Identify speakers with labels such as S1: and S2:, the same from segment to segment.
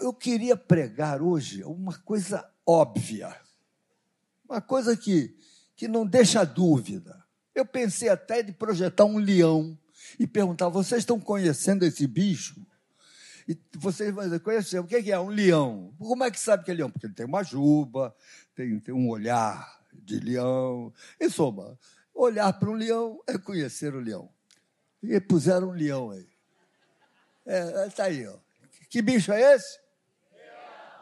S1: Eu queria pregar hoje uma coisa óbvia, uma coisa que, que não deixa dúvida. Eu pensei até de projetar um leão e perguntar: vocês estão conhecendo esse bicho? E vocês vão conhecer o que é um leão? Como é que sabe que é leão? Porque ele tem uma juba, tem, tem um olhar de leão. Em soma, olhar para um leão é conhecer o leão. E puseram um leão aí. É, está aí, ó. Que bicho é esse?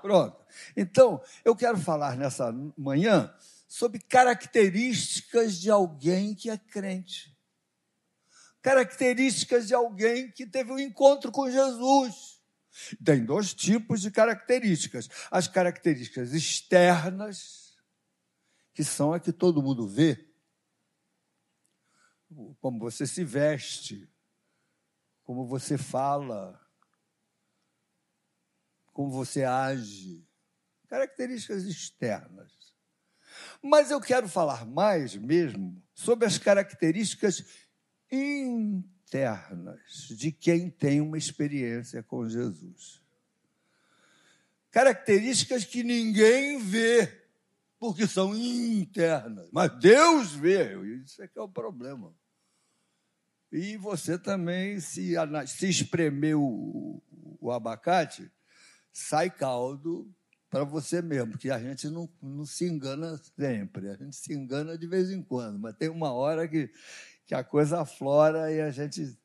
S1: Pronto. Então, eu quero falar nessa manhã sobre características de alguém que é crente. Características de alguém que teve um encontro com Jesus. Tem dois tipos de características: as características externas, que são a que todo mundo vê, como você se veste, como você fala, como você age, características externas. Mas eu quero falar mais mesmo sobre as características internas de quem tem uma experiência com Jesus. Características que ninguém vê, porque são internas, mas Deus vê, isso é que é o problema. E você também, se, se o, o abacate, sai caldo para você mesmo, porque a gente não, não se engana sempre, a gente se engana de vez em quando, mas tem uma hora que, que a coisa aflora e a gente.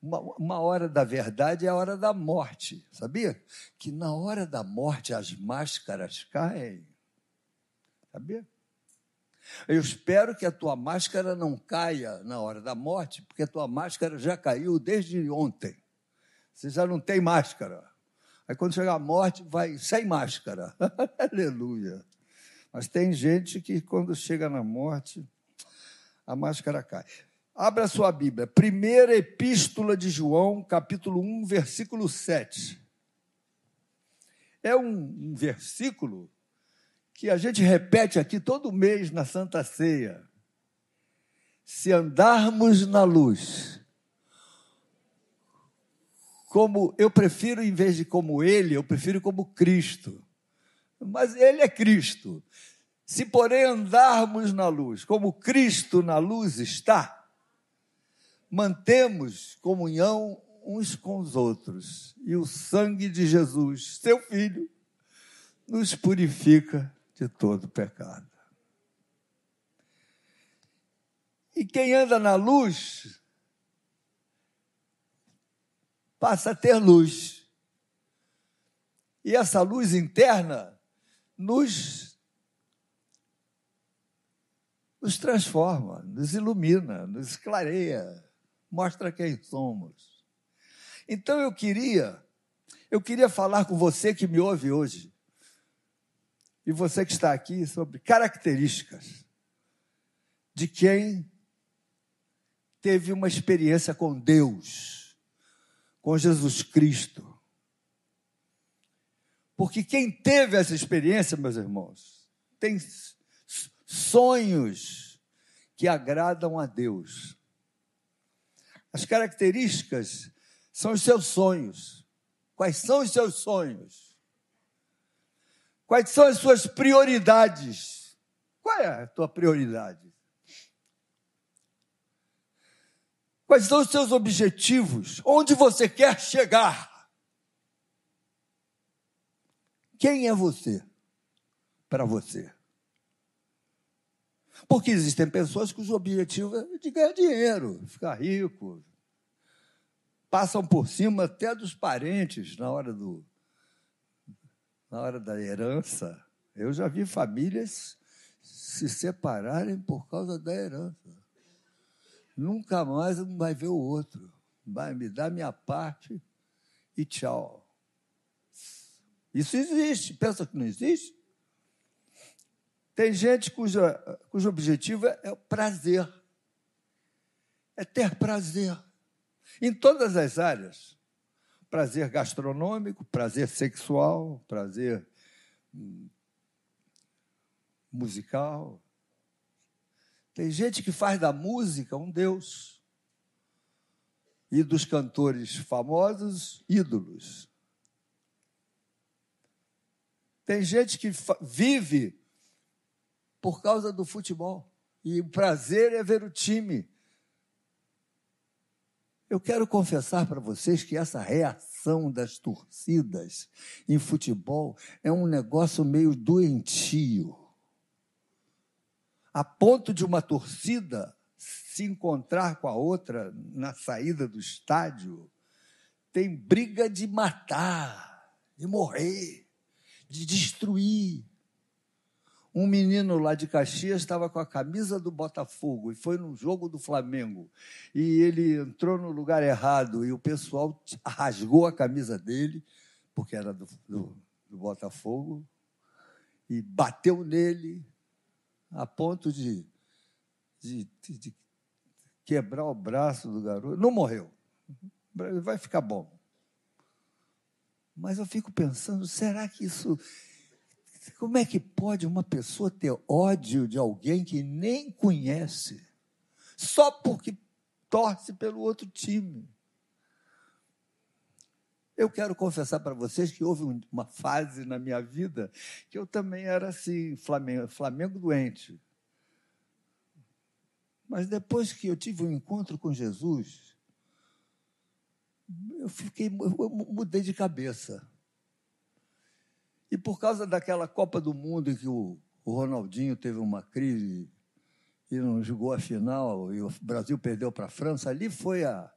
S1: Uma, uma hora da verdade é a hora da morte, sabia? Que na hora da morte as máscaras caem. Sabia? Eu espero que a tua máscara não caia na hora da morte, porque a tua máscara já caiu desde ontem. Você já não tem máscara. Aí quando chegar a morte, vai sem máscara. Aleluia. Mas tem gente que quando chega na morte, a máscara cai. Abra sua Bíblia. Primeira Epístola de João, capítulo 1, versículo 7. É um, um versículo que a gente repete aqui todo mês na Santa Ceia. Se andarmos na luz, como eu prefiro, em vez de como ele, eu prefiro como Cristo. Mas ele é Cristo. Se, porém, andarmos na luz, como Cristo na luz está, mantemos comunhão uns com os outros. E o sangue de Jesus, seu Filho, nos purifica de todo pecado. E quem anda na luz passa a ter luz. E essa luz interna nos, nos transforma, nos ilumina, nos clareia, mostra quem somos. Então eu queria, eu queria falar com você que me ouve hoje e você que está aqui sobre características de quem teve uma experiência com Deus, com Jesus Cristo. Porque quem teve essa experiência, meus irmãos, tem sonhos que agradam a Deus. As características são os seus sonhos. Quais são os seus sonhos? Quais são as suas prioridades? Qual é a tua prioridade? Quais são os seus objetivos? Onde você quer chegar? Quem é você para você? Porque existem pessoas cujo objetivo é de ganhar dinheiro, ficar rico, passam por cima até dos parentes na hora do, na hora da herança, eu já vi famílias se separarem por causa da herança. Nunca mais um vai ver o outro. Vai me dar minha parte e tchau. Isso existe. Pensa que não existe? Tem gente cuja, cujo objetivo é, é o prazer. É ter prazer. Em todas as áreas prazer gastronômico, prazer sexual, prazer hum, musical. Tem gente que faz da música um Deus. E dos cantores famosos, ídolos. Tem gente que vive por causa do futebol. E o prazer é ver o time. Eu quero confessar para vocês que essa reação das torcidas em futebol é um negócio meio doentio. A ponto de uma torcida se encontrar com a outra na saída do estádio, tem briga de matar, de morrer, de destruir. Um menino lá de Caxias estava com a camisa do Botafogo e foi num jogo do Flamengo. E ele entrou no lugar errado e o pessoal rasgou a camisa dele, porque era do, do, do Botafogo, e bateu nele a ponto de, de, de quebrar o braço do garoto. Não morreu. Vai ficar bom. Mas eu fico pensando, será que isso. Como é que pode uma pessoa ter ódio de alguém que nem conhece, só porque torce pelo outro time? Eu quero confessar para vocês que houve uma fase na minha vida que eu também era assim, Flamengo, Flamengo doente. Mas depois que eu tive um encontro com Jesus, eu fiquei, eu mudei de cabeça. E por causa daquela Copa do Mundo em que o, o Ronaldinho teve uma crise e não jogou a final e o Brasil perdeu para a França, ali foi a,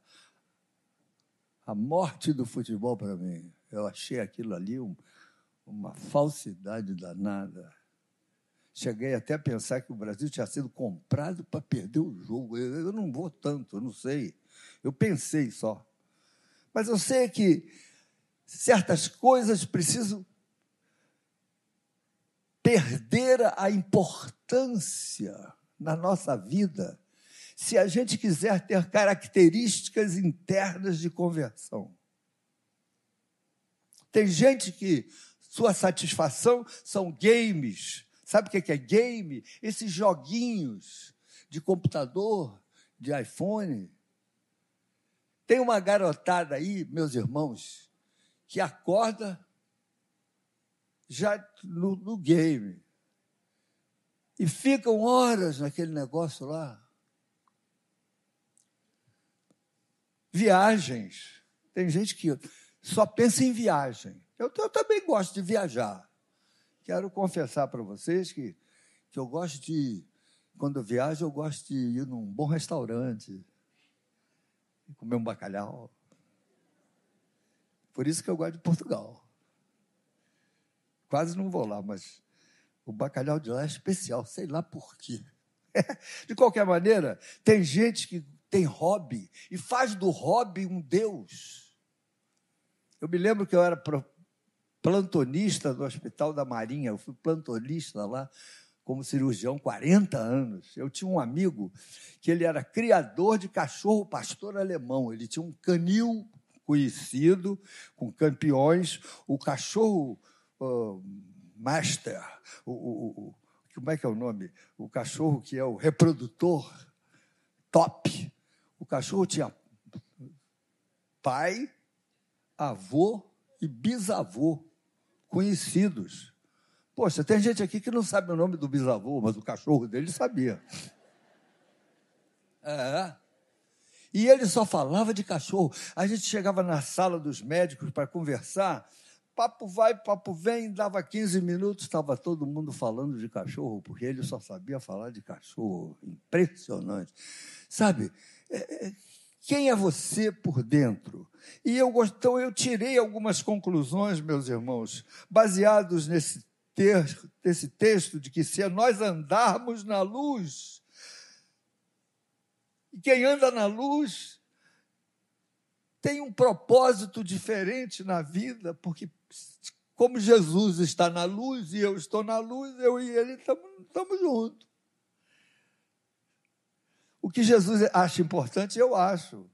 S1: a morte do futebol para mim. Eu achei aquilo ali um, uma falsidade danada. Cheguei até a pensar que o Brasil tinha sido comprado para perder o jogo. Eu, eu não vou tanto, eu não sei. Eu pensei só. Mas eu sei que certas coisas precisam perder a importância na nossa vida se a gente quiser ter características internas de conversão. Tem gente que sua satisfação são games, Sabe o que é game? Esses joguinhos de computador, de iPhone. Tem uma garotada aí, meus irmãos, que acorda já no, no game. E ficam horas naquele negócio lá. Viagens. Tem gente que só pensa em viagem. Eu, eu também gosto de viajar. Quero confessar para vocês que, que eu gosto de, quando eu viajo, eu gosto de ir num bom restaurante, comer um bacalhau. Por isso que eu gosto de Portugal. Quase não vou lá, mas o bacalhau de lá é especial, sei lá por quê. De qualquer maneira, tem gente que tem hobby e faz do hobby um Deus. Eu me lembro que eu era plantonista do Hospital da Marinha. Eu fui plantonista lá como cirurgião 40 anos. Eu tinha um amigo que ele era criador de cachorro pastor alemão. Ele tinha um canil conhecido, com campeões, o cachorro uh, master, o, o, o, como é que é o nome? O cachorro que é o reprodutor top. O cachorro tinha pai, avô e bisavô conhecidos. Poxa, tem gente aqui que não sabe o nome do bisavô, mas o cachorro dele sabia. É. E ele só falava de cachorro. A gente chegava na sala dos médicos para conversar, papo vai, papo vem, dava 15 minutos, estava todo mundo falando de cachorro, porque ele só sabia falar de cachorro. Impressionante. Sabe, quem é você por dentro? E eu, então eu tirei algumas conclusões, meus irmãos, baseados nesse, ter, nesse texto de que se nós andarmos na luz, e quem anda na luz tem um propósito diferente na vida, porque como Jesus está na luz e eu estou na luz, eu e ele estamos juntos. O que Jesus acha importante, eu acho.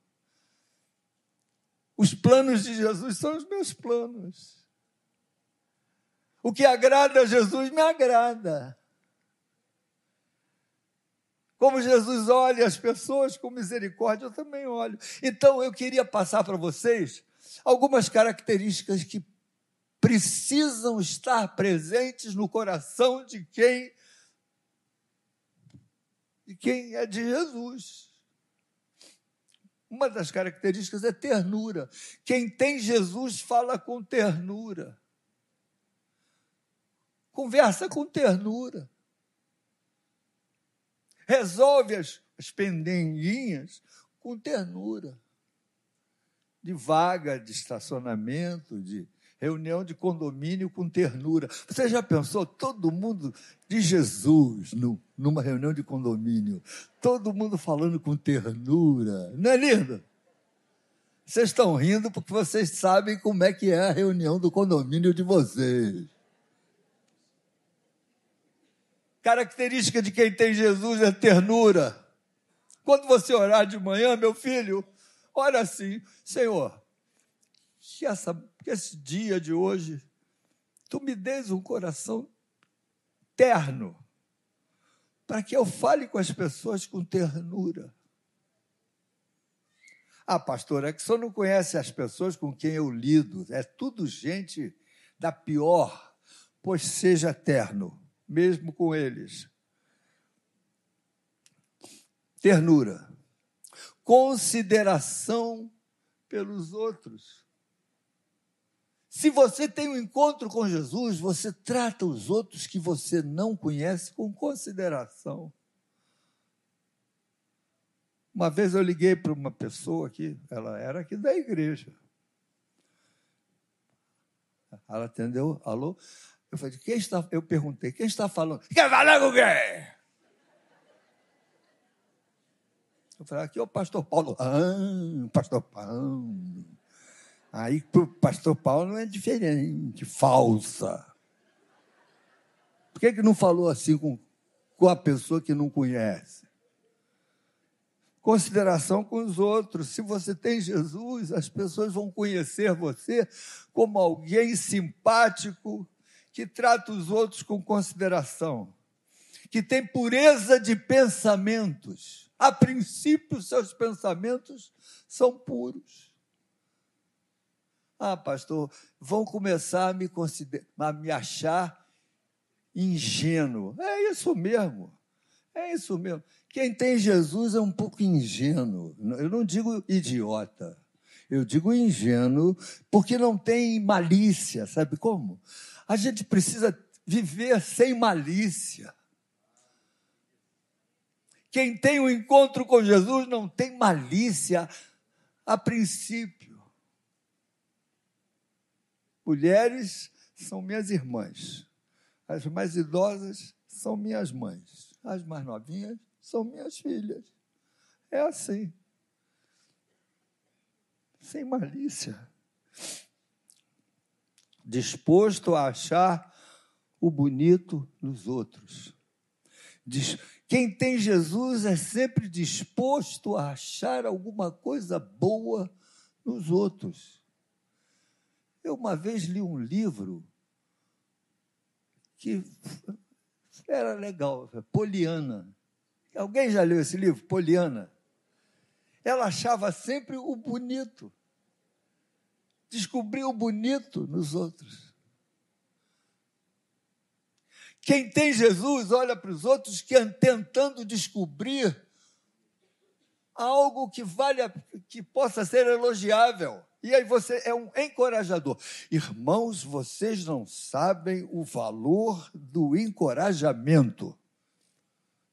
S1: Os planos de Jesus são os meus planos. O que agrada a Jesus me agrada. Como Jesus olha as pessoas com misericórdia, eu também olho. Então eu queria passar para vocês algumas características que precisam estar presentes no coração de quem de quem é de Jesus. Uma das características é ternura. Quem tem Jesus fala com ternura. Conversa com ternura. Resolve as, as pendenguinhas com ternura. De vaga, de estacionamento, de reunião de condomínio com ternura. Você já pensou todo mundo de Jesus no, numa reunião de condomínio? Todo mundo falando com ternura. Não é lindo? Vocês estão rindo porque vocês sabem como é que é a reunião do condomínio de vocês. Característica de quem tem Jesus é ternura. Quando você orar de manhã, meu filho, ora assim: Senhor, que, essa, que esse dia de hoje, tu me des um coração terno, para que eu fale com as pessoas com ternura. Ah, pastor, é que o senhor não conhece as pessoas com quem eu lido, é tudo gente da pior, pois seja terno mesmo com eles. Ternura, consideração pelos outros. Se você tem um encontro com Jesus, você trata os outros que você não conhece com consideração. Uma vez eu liguei para uma pessoa aqui, ela era aqui da igreja. Ela atendeu, alô? Eu falei, quem está? Eu perguntei, quem está falando? Quer falar com quem? Eu falei, aqui é o pastor Paulo. Ah, pastor Paulo. Aí para o pastor Paulo é diferente, falsa. Por que, que não falou assim com, com a pessoa que não conhece? Consideração com os outros. Se você tem Jesus, as pessoas vão conhecer você como alguém simpático, que trata os outros com consideração, que tem pureza de pensamentos. A princípio, seus pensamentos são puros. Ah, pastor, vão começar a me, a me achar ingênuo. É isso mesmo. É isso mesmo. Quem tem Jesus é um pouco ingênuo. Eu não digo idiota. Eu digo ingênuo porque não tem malícia. Sabe como? A gente precisa viver sem malícia. Quem tem um encontro com Jesus não tem malícia a princípio. Mulheres são minhas irmãs. As mais idosas são minhas mães. As mais novinhas são minhas filhas. É assim. Sem malícia disposto a achar o bonito nos outros. Quem tem Jesus é sempre disposto a achar alguma coisa boa nos outros. Eu uma vez li um livro que era legal, Poliana. Alguém já leu esse livro, Poliana? Ela achava sempre o bonito descobrir o bonito nos outros. Quem tem Jesus olha para os outros que tentando descobrir algo que vale que possa ser elogiável. E aí você é um encorajador. Irmãos, vocês não sabem o valor do encorajamento.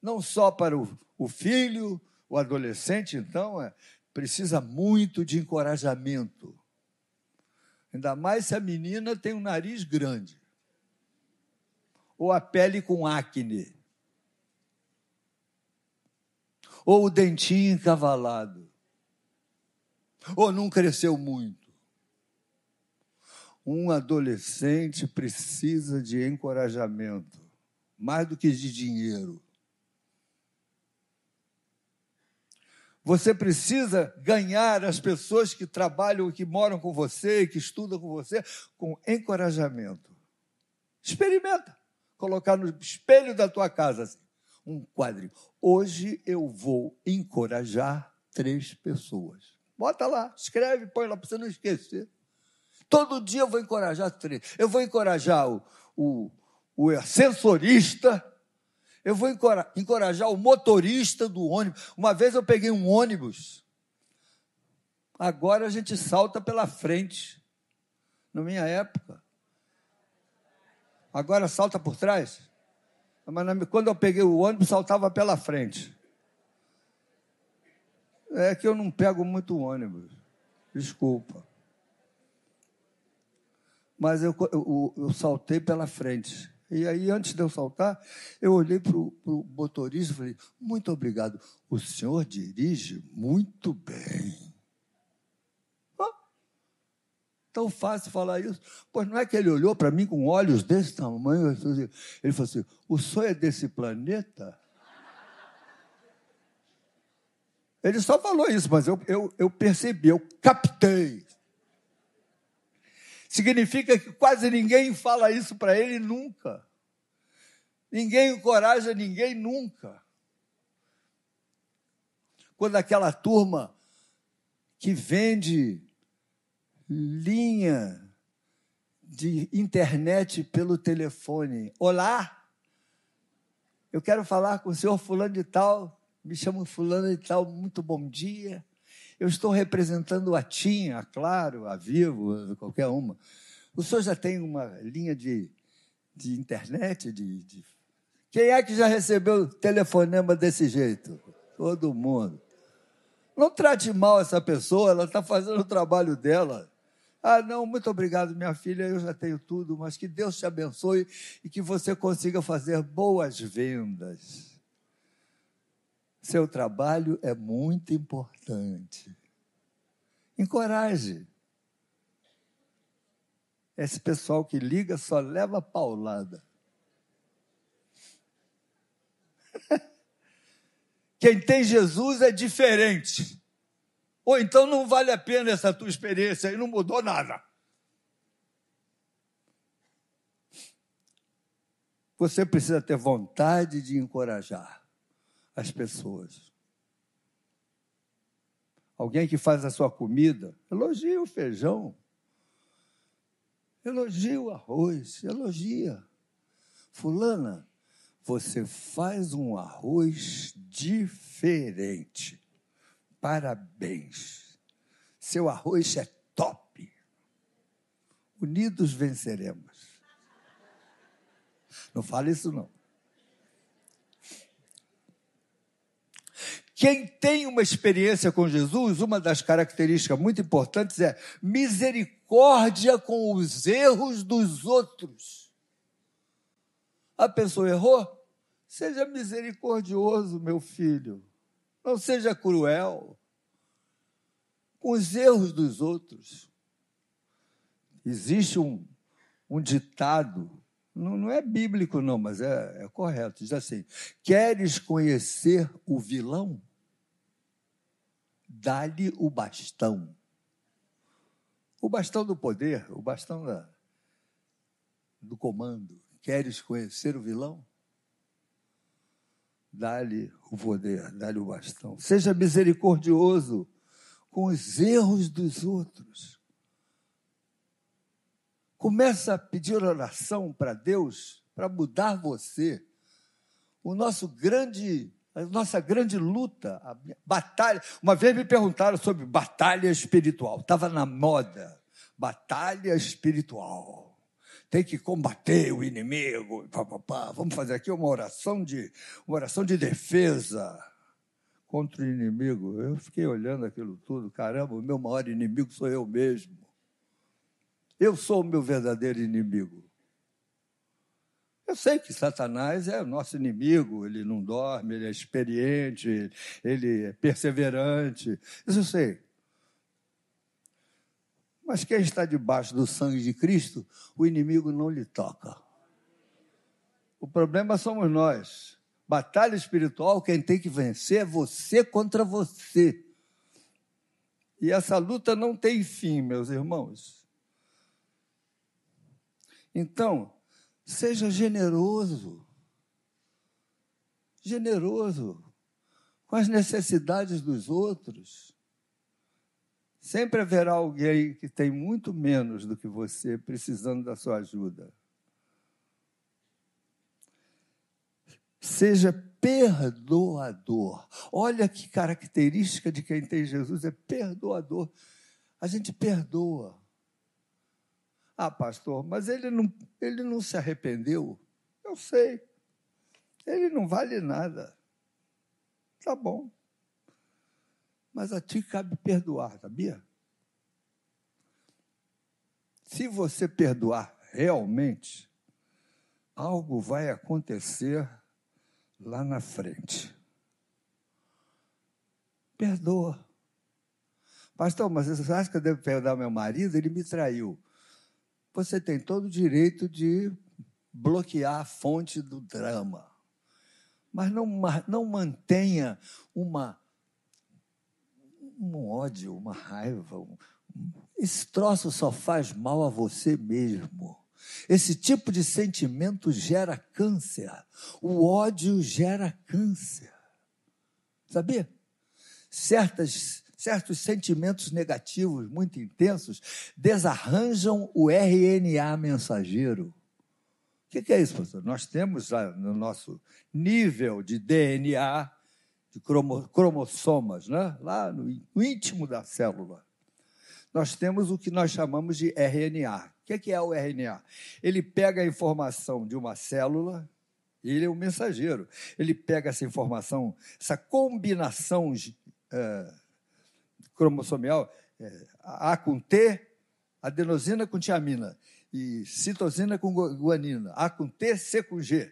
S1: Não só para o, filho, o adolescente, então, é, precisa muito de encorajamento. Ainda mais se a menina tem um nariz grande. Ou a pele com acne. Ou o dentinho encavalado. Ou não cresceu muito. Um adolescente precisa de encorajamento, mais do que de dinheiro. Você precisa ganhar as pessoas que trabalham, que moram com você, que estudam com você, com encorajamento. Experimenta. Colocar no espelho da tua casa assim, um quadrinho. Hoje eu vou encorajar três pessoas. Bota lá, escreve, põe lá para você não esquecer. Todo dia eu vou encorajar. Eu vou encorajar o, o, o ascensorista, eu vou encorajar o motorista do ônibus. Uma vez eu peguei um ônibus, agora a gente salta pela frente. Na minha época. Agora salta por trás? Mas quando eu peguei o ônibus, saltava pela frente. É que eu não pego muito ônibus. Desculpa. Mas eu, eu, eu saltei pela frente. E aí, antes de eu saltar, eu olhei para o motorista e falei: Muito obrigado. O senhor dirige muito bem. Tão fácil falar isso. Pois não é que ele olhou para mim com olhos desse tamanho. Ele falou assim: O senhor é desse planeta? Ele só falou isso, mas eu, eu, eu percebi, eu captei. Significa que quase ninguém fala isso para ele nunca. Ninguém encoraja ninguém nunca. Quando aquela turma que vende linha de internet pelo telefone. Olá, eu quero falar com o senhor fulano de tal, me chamo fulano de tal, muito bom dia. Eu estou representando a TIM, a Claro, a Vivo, qualquer uma. O senhor já tem uma linha de, de internet? De, de... Quem é que já recebeu telefonema desse jeito? Todo mundo. Não trate mal essa pessoa, ela está fazendo o trabalho dela. Ah, não, muito obrigado, minha filha, eu já tenho tudo, mas que Deus te abençoe e que você consiga fazer boas vendas. Seu trabalho é muito importante. Encoraje. Esse pessoal que liga só leva paulada. Quem tem Jesus é diferente. Ou então não vale a pena essa tua experiência e não mudou nada. Você precisa ter vontade de encorajar as pessoas. Alguém que faz a sua comida, elogia o feijão, elogia o arroz, elogia. Fulana, você faz um arroz diferente. Parabéns. Seu arroz é top. Unidos venceremos. Não fale isso não. Quem tem uma experiência com Jesus, uma das características muito importantes é misericórdia com os erros dos outros. A pessoa errou? Seja misericordioso, meu filho. Não seja cruel com os erros dos outros. Existe um, um ditado, não, não, é bíblico, não, mas é, é correto. Diz assim: Queres conhecer o vilão? Dá-lhe o bastão. O bastão do poder, o bastão da, do comando. Queres conhecer o vilão? dá-lhe o poder, dá-lhe o bastão. Seja misericordioso com os erros dos outros. Começa a pedir oração para Deus para mudar você. O nosso grande, a nossa grande luta, a batalha. Uma vez me perguntaram sobre batalha espiritual. Estava na moda. Batalha espiritual tem que combater o inimigo. Pá, pá, pá. Vamos fazer aqui uma oração de uma oração de defesa contra o inimigo. Eu fiquei olhando aquilo tudo. Caramba, o meu maior inimigo sou eu mesmo. Eu sou o meu verdadeiro inimigo. Eu sei que Satanás é o nosso inimigo, ele não dorme, ele é experiente, ele é perseverante. Isso eu sei. Mas quem está debaixo do sangue de Cristo, o inimigo não lhe toca. O problema somos nós. Batalha espiritual, quem tem que vencer é você contra você. E essa luta não tem fim, meus irmãos. Então, seja generoso. Generoso com as necessidades dos outros. Sempre haverá alguém que tem muito menos do que você precisando da sua ajuda. Seja perdoador. Olha que característica de quem tem Jesus é perdoador. A gente perdoa. Ah, pastor, mas ele não, ele não se arrependeu. Eu sei. Ele não vale nada. Tá bom mas a ti cabe perdoar, sabia? Se você perdoar realmente, algo vai acontecer lá na frente. Perdoa. Pastor, mas você acha que eu devo perdoar meu marido? Ele me traiu. Você tem todo o direito de bloquear a fonte do drama. Mas não, não mantenha uma um ódio, uma raiva. Esse troço só faz mal a você mesmo. Esse tipo de sentimento gera câncer. O ódio gera câncer. Sabia? Certas, certos sentimentos negativos muito intensos desarranjam o RNA mensageiro. O que é isso, pastor? Nós temos no nosso nível de DNA de cromossomas, né? lá no íntimo da célula. Nós temos o que nós chamamos de RNA. O que é o RNA? Ele pega a informação de uma célula, ele é o mensageiro. Ele pega essa informação, essa combinação é, cromossomial, é, A com T, adenosina com tiamina, e citosina com guanina, A com T, C com G.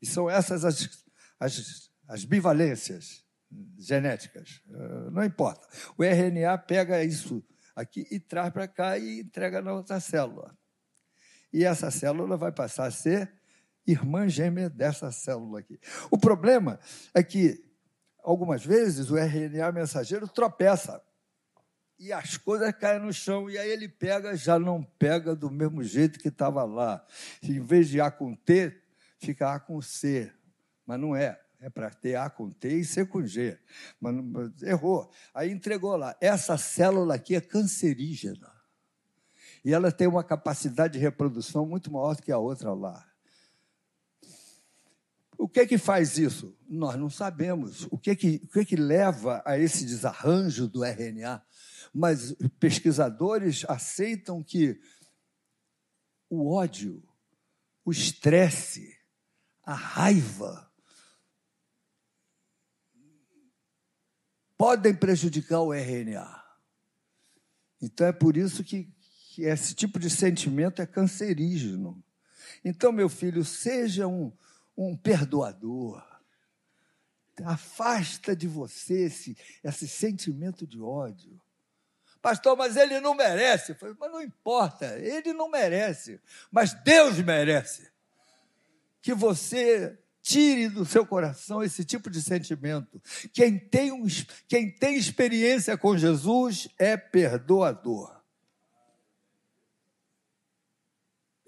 S1: E são essas as, as as bivalências genéticas, eh, não importa. O RNA pega isso aqui e traz para cá e entrega na outra célula. E essa célula vai passar a ser irmã gêmea dessa célula aqui. O problema é que, algumas vezes, o RNA mensageiro tropeça e as coisas caem no chão, e aí ele pega, já não pega do mesmo jeito que estava lá. Em vez de A com T, fica A com C, mas não é. É para ter A com T e C com G. Mas, mas errou. Aí entregou lá. Essa célula aqui é cancerígena. E ela tem uma capacidade de reprodução muito maior do que a outra lá. O que é que faz isso? Nós não sabemos. O que é que, o que, é que leva a esse desarranjo do RNA? Mas pesquisadores aceitam que o ódio, o estresse, a raiva, podem prejudicar o RNA. Então é por isso que, que esse tipo de sentimento é cancerígeno. Então, meu filho, seja um, um perdoador. Afasta de você esse, esse sentimento de ódio. Pastor, mas ele não merece. Falei, mas não importa, ele não merece. Mas Deus merece. Que você Tire do seu coração esse tipo de sentimento. Quem tem, um, quem tem experiência com Jesus é perdoador.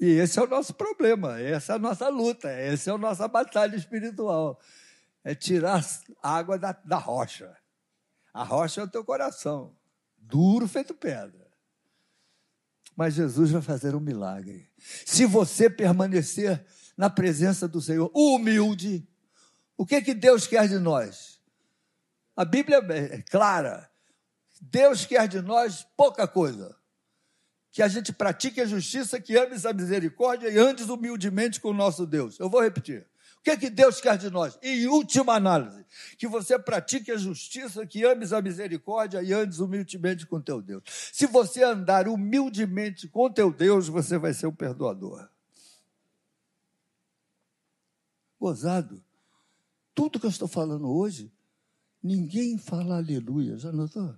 S1: E esse é o nosso problema, essa é a nossa luta, essa é a nossa batalha espiritual. É tirar a água da, da rocha. A rocha é o teu coração, duro feito pedra. Mas Jesus vai fazer um milagre. Se você permanecer na presença do Senhor, humilde. O que que Deus quer de nós? A Bíblia é clara. Deus quer de nós pouca coisa. Que a gente pratique a justiça, que ames a misericórdia e andes humildemente com o nosso Deus. Eu vou repetir. O que, que Deus quer de nós? Em última análise, que você pratique a justiça, que ames a misericórdia e andes humildemente com teu Deus. Se você andar humildemente com teu Deus, você vai ser um perdoador gozado. Tudo que eu estou falando hoje, ninguém fala aleluia, já notou?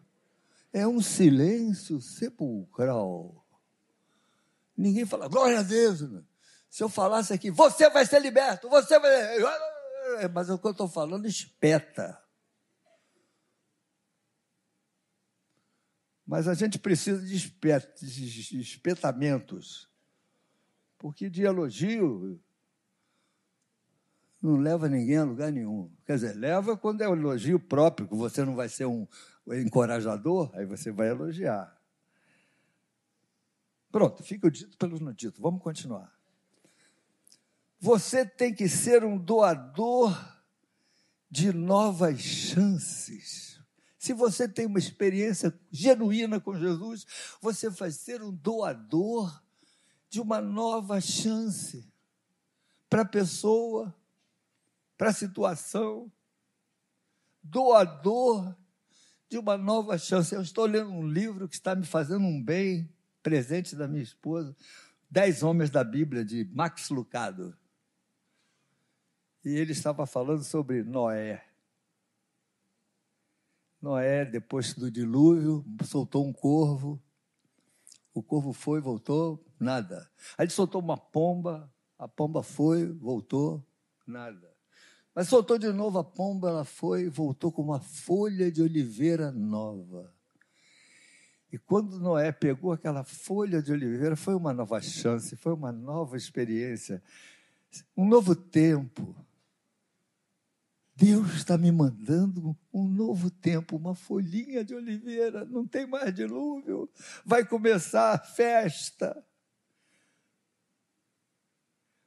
S1: É um silêncio sepulcral. Ninguém fala, glória a Deus. Se eu falasse aqui, você vai ser liberto, você vai. Mas o que eu estou falando espeta. Mas a gente precisa de, de espetamentos. Porque de elogio não leva ninguém a lugar nenhum. Quer dizer, leva quando é um elogio próprio, que você não vai ser um encorajador, aí você vai elogiar. Pronto, fica o dito pelo no dito. Vamos continuar. Você tem que ser um doador de novas chances. Se você tem uma experiência genuína com Jesus, você vai ser um doador de uma nova chance para a pessoa, para a situação. Doador de uma nova chance. Eu estou lendo um livro que está me fazendo um bem, presente da minha esposa, Dez Homens da Bíblia, de Max Lucado. E ele estava falando sobre Noé. Noé, depois do dilúvio, soltou um corvo. O corvo foi, voltou, nada. Aí ele soltou uma pomba, a pomba foi, voltou, nada. Mas soltou de novo a pomba, ela foi, voltou com uma folha de oliveira nova. E quando Noé pegou aquela folha de oliveira, foi uma nova chance, foi uma nova experiência, um novo tempo. Deus está me mandando um novo tempo, uma folhinha de oliveira, não tem mais dilúvio, vai começar a festa.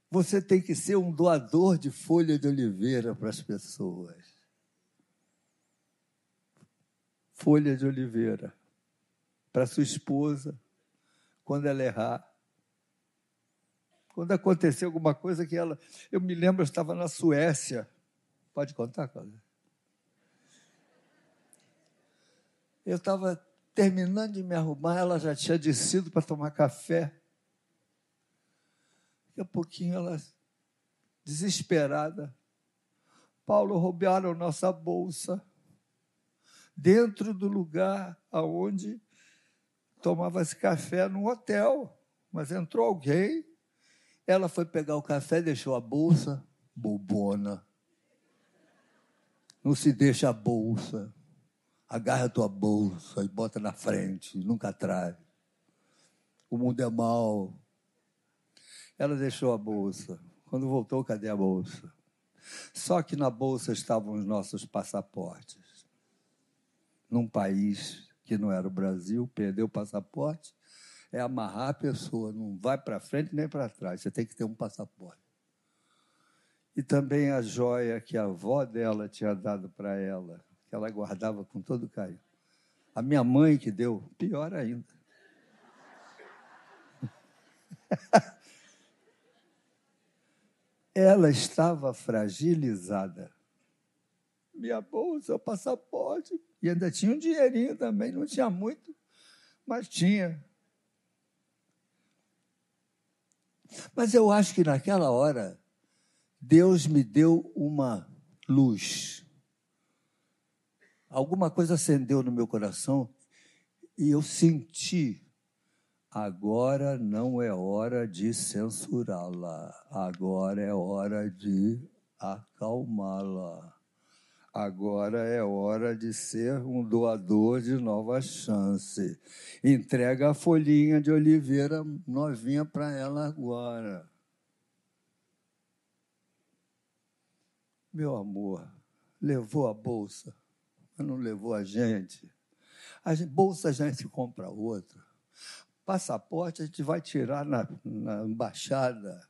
S1: Você tem que ser um doador de folha de oliveira para as pessoas. Folha de oliveira para sua esposa, quando ela errar. Quando acontecer alguma coisa que ela. Eu me lembro, eu estava na Suécia Pode contar, Cláudia? Eu estava terminando de me arrumar, ela já tinha descido para tomar café. Daqui a pouquinho ela, desesperada, Paulo, roubaram nossa bolsa dentro do lugar aonde tomava-se café no hotel. Mas entrou alguém, ela foi pegar o café, deixou a bolsa, bobona. Não se deixa a bolsa. Agarra a tua bolsa e bota na frente, nunca atrás. O mundo é mau. Ela deixou a bolsa. Quando voltou, cadê a bolsa? Só que na bolsa estavam os nossos passaportes. Num país que não era o Brasil, perdeu o passaporte, é amarrar a pessoa, não vai para frente nem para trás, você tem que ter um passaporte e também a joia que a avó dela tinha dado para ela, que ela guardava com todo carinho. A minha mãe que deu, pior ainda. ela estava fragilizada. Minha bolsa, o passaporte, e ainda tinha um dinheirinho também, não tinha muito, mas tinha. Mas eu acho que naquela hora Deus me deu uma luz. Alguma coisa acendeu no meu coração e eu senti. Agora não é hora de censurá-la, agora é hora de acalmá-la. Agora é hora de ser um doador de nova chance. Entrega a folhinha de oliveira novinha para ela agora. Meu amor, levou a bolsa, mas não levou a gente. A bolsa a gente compra outra. Passaporte a gente vai tirar na, na embaixada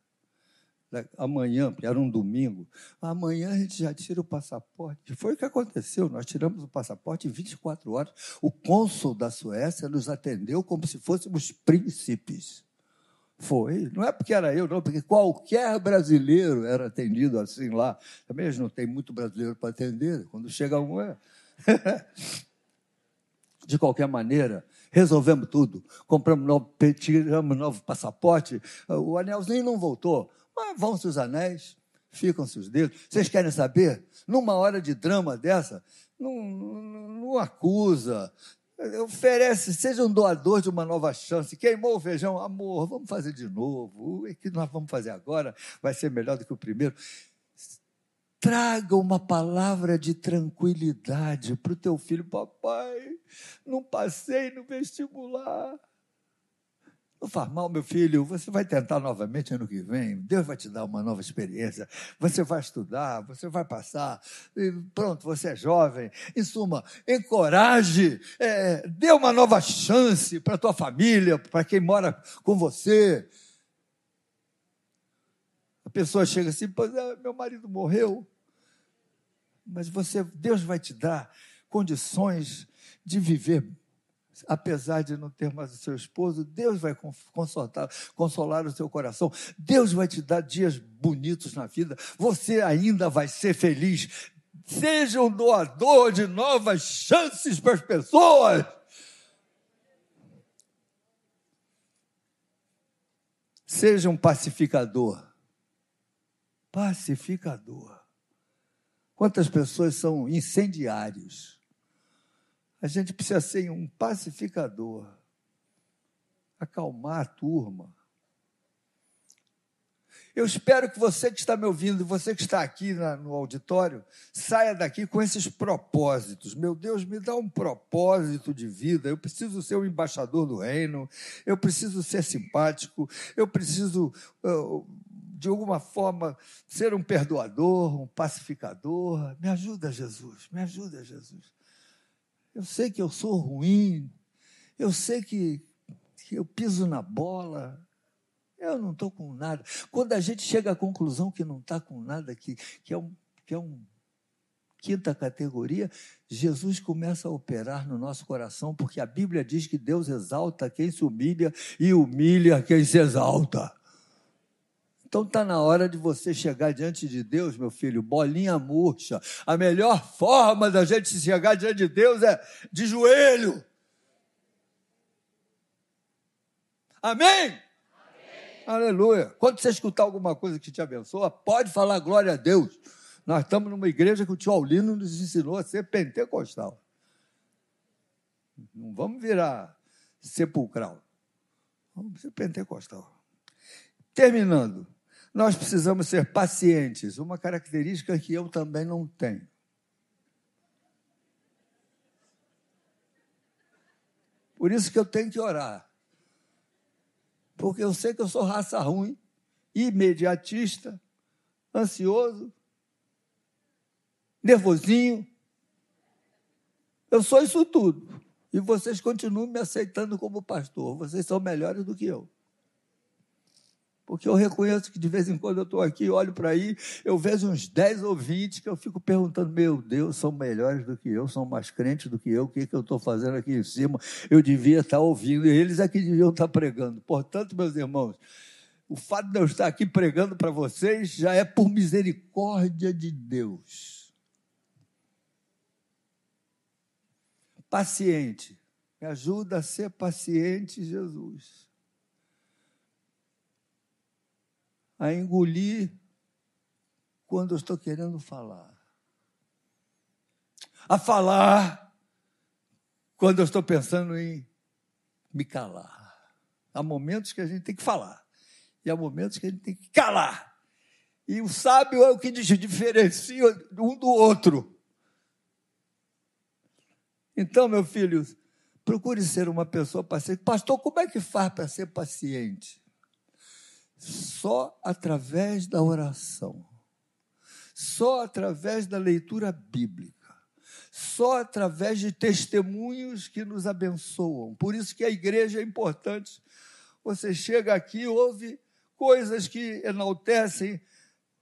S1: amanhã, porque era um domingo. Amanhã a gente já tira o passaporte. Foi o que aconteceu. Nós tiramos o passaporte em 24 horas. O cônsul da Suécia nos atendeu como se fôssemos príncipes. Foi. Não é porque era eu, não, porque qualquer brasileiro era atendido assim lá. Também não tem muito brasileiro para atender. Quando chega um, é. De qualquer maneira, resolvemos tudo. Compramos novo, tiramos novo passaporte. O anelzinho não voltou. Mas vão-se os anéis, ficam-se os dedos. Vocês querem saber? Numa hora de drama dessa, não, não, não acusa, oferece, seja um doador de uma nova chance. Queimou o feijão, amor, vamos fazer de novo. O que nós vamos fazer agora vai ser melhor do que o primeiro. Traga uma palavra de tranquilidade para o teu filho, papai. Não passei no vestibular. Não faz mal, meu filho. Você vai tentar novamente ano que vem. Deus vai te dar uma nova experiência. Você vai estudar, você vai passar. Pronto, você é jovem. Em suma, encoraje, é, dê uma nova chance para a tua família, para quem mora com você. A pessoa chega assim, pois é, meu marido morreu. Mas você, Deus vai te dar condições de viver apesar de não ter mais o seu esposo, Deus vai consolar, consolar o seu coração. Deus vai te dar dias bonitos na vida. Você ainda vai ser feliz. Seja um doador de novas chances para as pessoas. Seja um pacificador. Pacificador. Quantas pessoas são incendiários? A gente precisa ser um pacificador, acalmar a turma. Eu espero que você que está me ouvindo, você que está aqui na, no auditório, saia daqui com esses propósitos. Meu Deus, me dá um propósito de vida. Eu preciso ser um embaixador do reino, eu preciso ser simpático, eu preciso, de alguma forma, ser um perdoador, um pacificador. Me ajuda, Jesus, me ajuda, Jesus. Eu sei que eu sou ruim, eu sei que, que eu piso na bola, eu não estou com nada. Quando a gente chega à conclusão que não está com nada, que, que, é um, que é um quinta categoria, Jesus começa a operar no nosso coração, porque a Bíblia diz que Deus exalta quem se humilha e humilha quem se exalta. Então está na hora de você chegar diante de Deus, meu filho, bolinha murcha. A melhor forma da gente chegar diante de Deus é de joelho. Amém? Amém? Aleluia. Quando você escutar alguma coisa que te abençoa, pode falar glória a Deus. Nós estamos numa igreja que o tio Aulino nos ensinou a ser pentecostal. Não vamos virar sepulcral. Vamos ser pentecostal. Terminando nós precisamos ser pacientes, uma característica que eu também não tenho. Por isso que eu tenho que orar. Porque eu sei que eu sou raça ruim, imediatista, ansioso, nervosinho. Eu sou isso tudo. E vocês continuam me aceitando como pastor. Vocês são melhores do que eu. Porque eu reconheço que de vez em quando eu estou aqui, olho para aí, eu vejo uns 10 ou 20 que eu fico perguntando: meu Deus, são melhores do que eu, são mais crentes do que eu, o que, que eu estou fazendo aqui em cima? Eu devia estar ouvindo, e eles é que deviam estar pregando. Portanto, meus irmãos, o fato de eu estar aqui pregando para vocês já é por misericórdia de Deus. Paciente, me ajuda a ser paciente, Jesus. A engolir quando eu estou querendo falar. A falar quando eu estou pensando em me calar. Há momentos que a gente tem que falar e há momentos que a gente tem que calar. E o sábio é o que diferencia um do outro. Então, meu filho, procure ser uma pessoa paciente. Pastor, como é que faz para ser paciente? Só através da oração, só através da leitura bíblica, só através de testemunhos que nos abençoam. Por isso que a igreja é importante. Você chega aqui, ouve coisas que enaltecem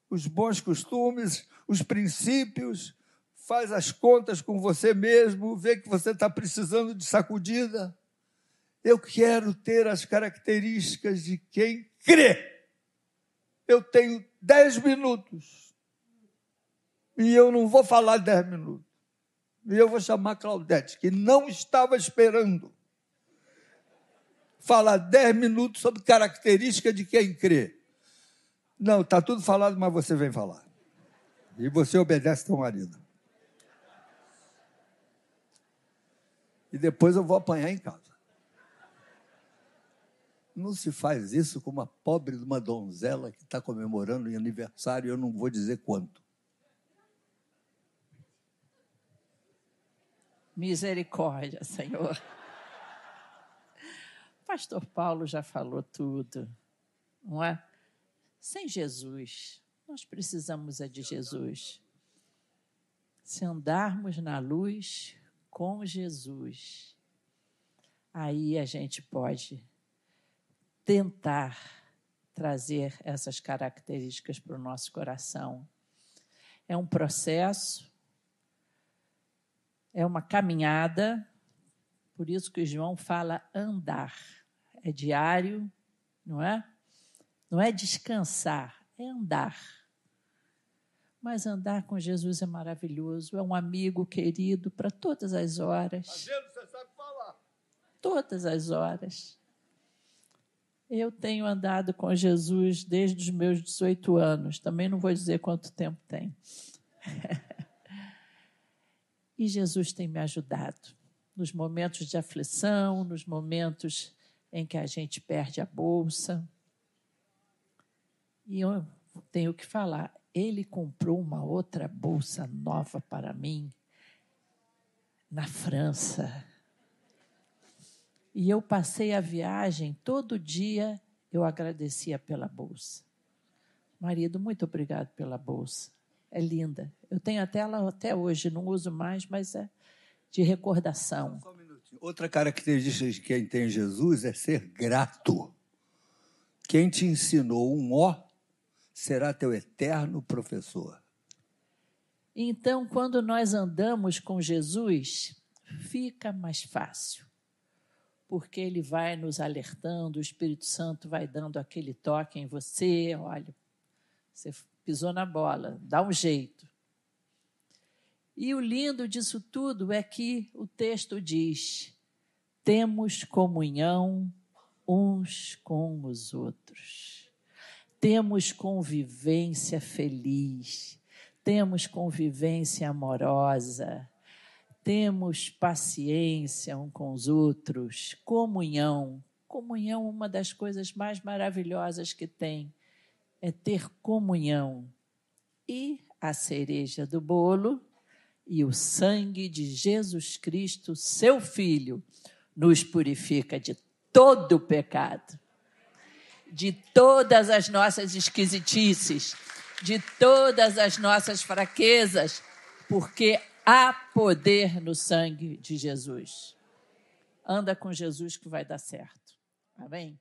S1: os bons costumes, os princípios, faz as contas com você mesmo, vê que você está precisando de sacudida. Eu quero ter as características de quem crê. Eu tenho dez minutos. E eu não vou falar dez minutos. E eu vou chamar Claudete, que não estava esperando falar dez minutos sobre característica de quem crê. Não, está tudo falado, mas você vem falar. E você obedece teu marido. E depois eu vou apanhar em casa. Não se faz isso com uma pobre de uma donzela que está comemorando em aniversário, eu não vou dizer quanto.
S2: Misericórdia, Senhor. pastor Paulo já falou tudo, não é? Sem Jesus, nós precisamos é de Jesus. Se andarmos na luz com Jesus, aí a gente pode tentar trazer essas características para o nosso coração. É um processo, é uma caminhada, por isso que João fala andar. É diário, não é? Não é descansar, é andar. Mas andar com Jesus é maravilhoso, é um amigo querido para todas as horas.
S1: Vendo? Você sabe falar.
S2: Todas as horas. Eu tenho andado com Jesus desde os meus 18 anos, também não vou dizer quanto tempo tem. e Jesus tem me ajudado nos momentos de aflição, nos momentos em que a gente perde a bolsa. E eu tenho que falar, ele comprou uma outra bolsa nova para mim na França. E eu passei a viagem todo dia, eu agradecia pela bolsa. Marido, muito obrigado pela bolsa. É linda. Eu tenho até ela até hoje, não uso mais, mas é de recordação. Só um
S1: minutinho. Outra característica de quem tem Jesus é ser grato. Quem te ensinou um ó será teu eterno professor.
S2: Então, quando nós andamos com Jesus, fica mais fácil, porque ele vai nos alertando, o Espírito Santo vai dando aquele toque em você, olha, você pisou na bola, dá um jeito. E o lindo disso tudo é que o texto diz: temos comunhão uns com os outros, temos convivência feliz, temos convivência amorosa, temos paciência um com os outros, comunhão. Comunhão, uma das coisas mais maravilhosas que tem, é ter comunhão. E a cereja do bolo e o sangue de Jesus Cristo, seu Filho, nos purifica de todo o pecado, de todas as nossas esquisitices, de todas as nossas fraquezas, porque há poder no sangue de Jesus. Anda com Jesus que vai dar certo. Amém?